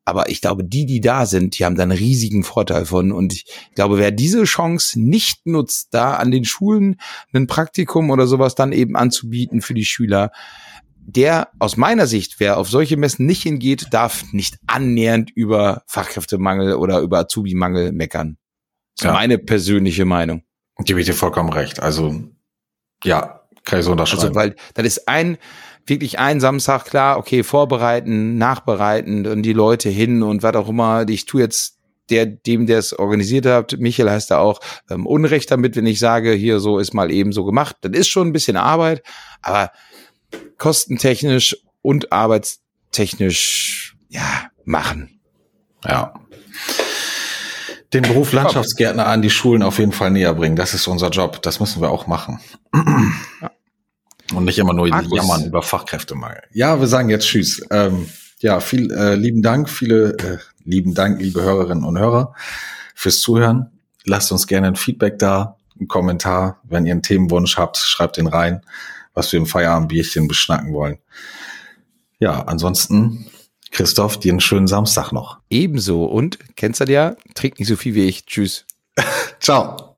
Aber ich glaube, die, die da sind, die haben da einen riesigen Vorteil von. Und ich glaube, wer diese Chance nicht nutzt, da an den Schulen ein Praktikum oder sowas dann eben anzubieten für die Schüler, der aus meiner Sicht, wer auf solche Messen nicht hingeht, darf nicht annähernd über Fachkräftemangel oder über Azubi-Mangel meckern. Das ist ja. meine persönliche Meinung. Gebe ich dir vollkommen recht. Also, ja, kann ich so unterschreiben. Also, weil das ist ein, wirklich ein Samstag, klar, okay, vorbereiten, nachbereiten und die Leute hin und was auch immer. Ich tue jetzt der, dem, der es organisiert hat, Michael heißt da auch, ähm, Unrecht damit, wenn ich sage, hier so ist mal eben so gemacht. Das ist schon ein bisschen Arbeit, aber kostentechnisch und arbeitstechnisch, ja, machen. Ja. Den Beruf Landschaftsgärtner an die Schulen auf jeden Fall näher bringen. Das ist unser Job. Das müssen wir auch machen. Ja. Und nicht immer nur Markus. jammern über Fachkräftemangel. Ja, wir sagen jetzt Tschüss. Ähm, ja, viel äh, lieben Dank, viele äh, lieben Dank, liebe Hörerinnen und Hörer, fürs Zuhören. Lasst uns gerne ein Feedback da, einen Kommentar. Wenn ihr einen Themenwunsch habt, schreibt den rein, was wir im Feierabendbierchen beschnacken wollen. Ja, ansonsten, Christoph, dir einen schönen Samstag noch. Ebenso. Und, kennst du ja, trink nicht so viel wie ich. Tschüss. Ciao.